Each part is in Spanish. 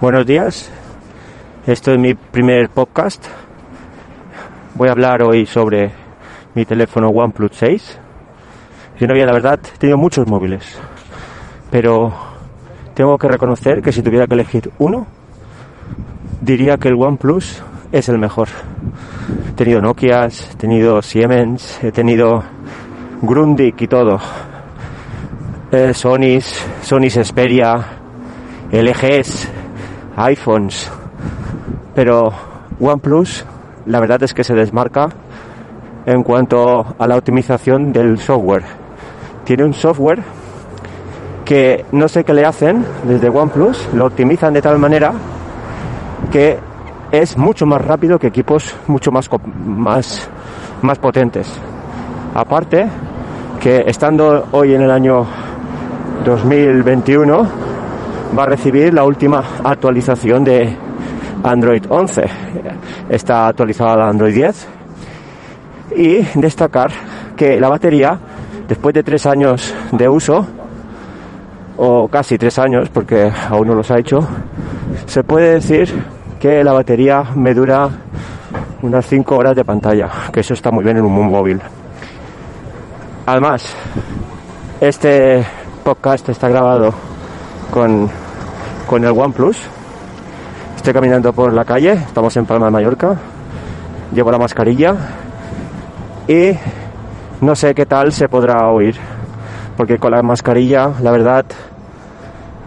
Buenos días, esto es mi primer podcast. Voy a hablar hoy sobre mi teléfono OnePlus 6. Yo no había, la verdad, he tenido muchos móviles, pero tengo que reconocer que si tuviera que elegir uno, diría que el OnePlus es el mejor. He tenido Nokias, he tenido Siemens, he tenido Grundig y todo. Eh, Sonys, Sonys Xperia, LGs, iPhones. Pero OnePlus, la verdad es que se desmarca en cuanto a la optimización del software. Tiene un software que no sé qué le hacen desde OnePlus, lo optimizan de tal manera que es mucho más rápido que equipos mucho más, más, más potentes. Aparte, que estando hoy en el año 2021, va a recibir la última actualización de Android 11. Está actualizada a Android 10. Y destacar que la batería, después de tres años de uso, o casi tres años, porque aún no los ha hecho, se puede decir que la batería me dura unas 5 horas de pantalla, que eso está muy bien en un móvil. Además, este podcast está grabado con, con el OnePlus. Estoy caminando por la calle, estamos en Palma de Mallorca, llevo la mascarilla y no sé qué tal se podrá oír, porque con la mascarilla, la verdad,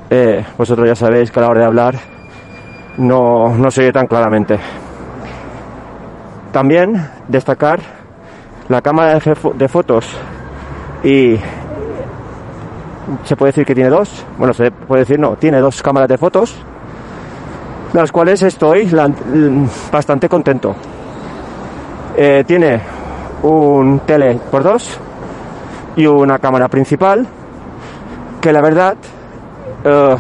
eh, vosotros ya sabéis que a la hora de hablar no, no se oye tan claramente. También destacar la cámara de, de fotos y se puede decir que tiene dos, bueno, se puede decir no, tiene dos cámaras de fotos, las cuales estoy bastante contento. Eh, tiene un tele por dos y una cámara principal, que la verdad eh,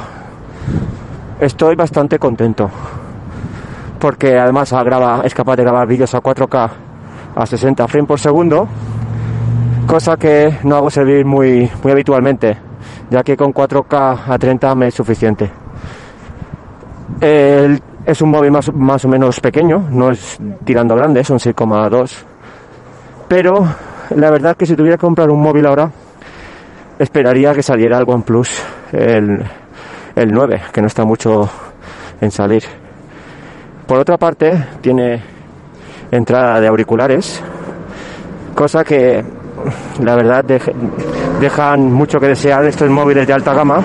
estoy bastante contento, porque además graba, es capaz de grabar vídeos a 4K a 60 frames por segundo, cosa que no hago servir muy, muy habitualmente ya que con 4K a 30 me es suficiente. es un móvil más, más o menos pequeño, no es tirando grande, son 6,2. Pero la verdad que si tuviera que comprar un móvil ahora, esperaría que saliera el OnePlus, el, el 9, que no está mucho en salir. Por otra parte, tiene entrada de auriculares, cosa que la verdad dejan mucho que desear estos móviles de alta gama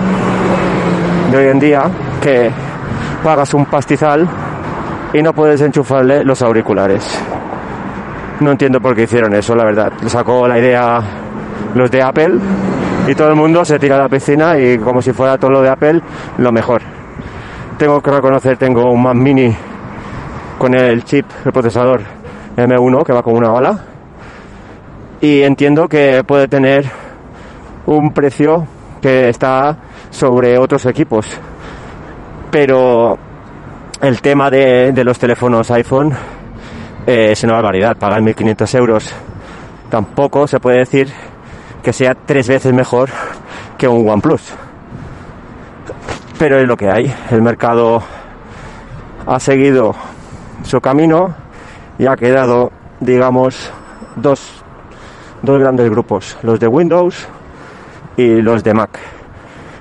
de hoy en día que pagas un pastizal y no puedes enchufarle los auriculares. No entiendo por qué hicieron eso, la verdad. Sacó la idea los de Apple y todo el mundo se tira a la piscina y como si fuera todo lo de Apple, lo mejor. Tengo que reconocer, tengo un Mac Mini con el chip, el procesador M1 que va con una bala y entiendo que puede tener un precio que está sobre otros equipos. Pero el tema de, los teléfonos iPhone eh, es una barbaridad. Pagar 1.500 euros tampoco se puede decir que sea tres veces mejor que un OnePlus. Pero es lo que hay. El mercado ha seguido su camino y ha quedado, digamos, dos dos grandes grupos, los de Windows y los de Mac.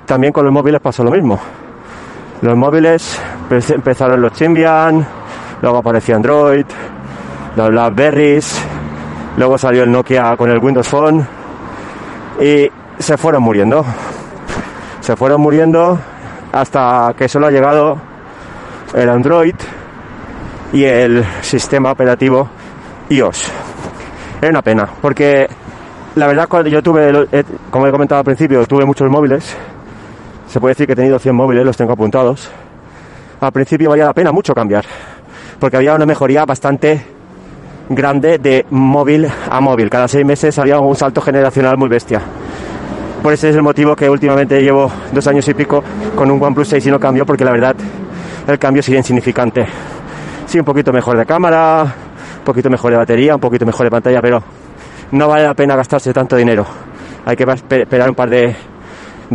También con los móviles pasó lo mismo. Los móviles empezaron los Symbian, luego apareció Android, los BlackBerrys, luego salió el Nokia con el Windows Phone y se fueron muriendo. Se fueron muriendo hasta que solo ha llegado el Android y el sistema operativo iOS. Es una pena, porque la verdad cuando yo tuve, eh, como he comentado al principio, tuve muchos móviles. Se puede decir que he tenido 100 móviles, los tengo apuntados. Al principio valía la pena mucho cambiar, porque había una mejoría bastante grande de móvil a móvil. Cada seis meses había un salto generacional muy bestia. Por ese es el motivo que últimamente llevo dos años y pico con un OnePlus 6 y no cambio, porque la verdad el cambio sigue insignificante. Sí, un poquito mejor de cámara, poquito mejor de batería, un poquito mejor de pantalla, pero no vale la pena gastarse tanto dinero. Hay que esperar un par de,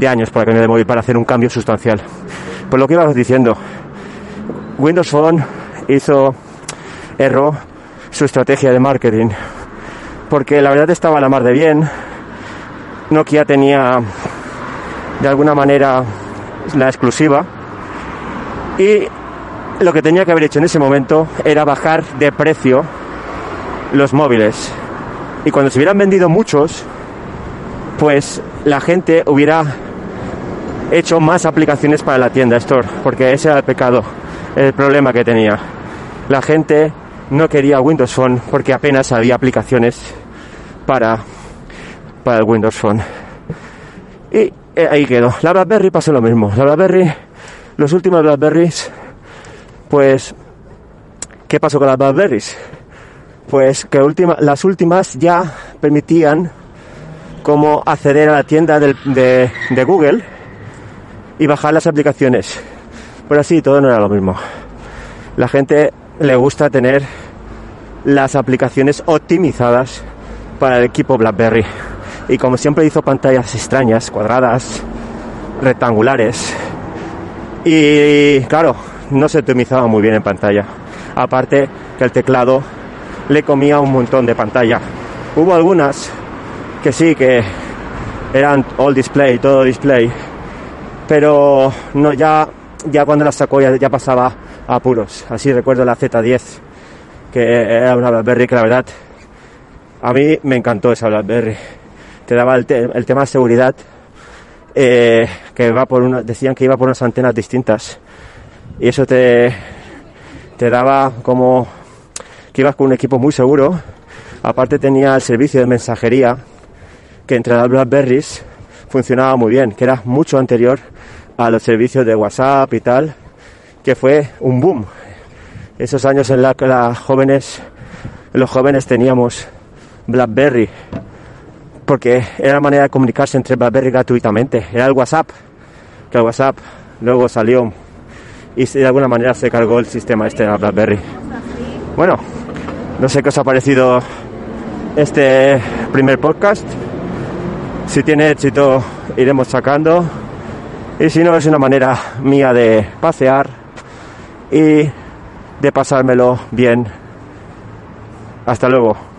años para que me móvil para hacer un cambio sustancial. Por lo que ibas diciendo, Windows Phone hizo error su estrategia de marketing porque la verdad estaba a la mar de bien. Nokia tenía de alguna manera la exclusiva y lo que tenía que haber hecho en ese momento era bajar de precio los móviles. Y cuando se hubieran vendido muchos, pues la gente hubiera hecho más aplicaciones para la tienda Store, porque ese era el pecado, el problema que tenía. La gente no quería Windows Phone porque apenas había aplicaciones para, para el Windows Phone. Y eh, ahí quedó. La BlackBerry pasó lo mismo. La BlackBerry, los últimos BlackBerrys, pues, ¿qué pasó con las BlackBerrys? Pues que las últimas ya permitían como acceder a la tienda de, de Google y bajar las aplicaciones. Pero así todo no era lo mismo. La gente le gusta tener las aplicaciones optimizadas para el equipo BlackBerry. Y como siempre hizo pantallas extrañas, cuadradas, rectangulares. Y claro, no se optimizaba muy bien en pantalla. Aparte que el teclado le comía un montón de pantalla. Hubo algunas que sí que eran all display, todo display. Pero no ya ya cuando las sacó ya, ya pasaba a apuros. Así recuerdo la Z10 que era una BlackBerry que la verdad a mí me encantó esa BlackBerry. Te daba el, tema de seguridad, eh, que por una, decían que iba por unas antenas distintas. Y eso te, te daba como que ibas con un equipo muy seguro. Aparte tenía el servicio de mensajería, que entre las Blackberries funcionaba muy bien, que era mucho anterior a los servicios de WhatsApp y tal, que fue un boom. Esos años en los que los jóvenes teníamos BlackBerry, porque era la manera de comunicarse entre BlackBerry gratuitamente, era el WhatsApp, que el WhatsApp luego salió y de alguna manera se cargó el sistema este de BlackBerry. Bueno, no sé qué os ha parecido este primer podcast. Si tiene éxito iremos sacando y si no es una manera mía de pasear y de pasármelo bien. Hasta luego.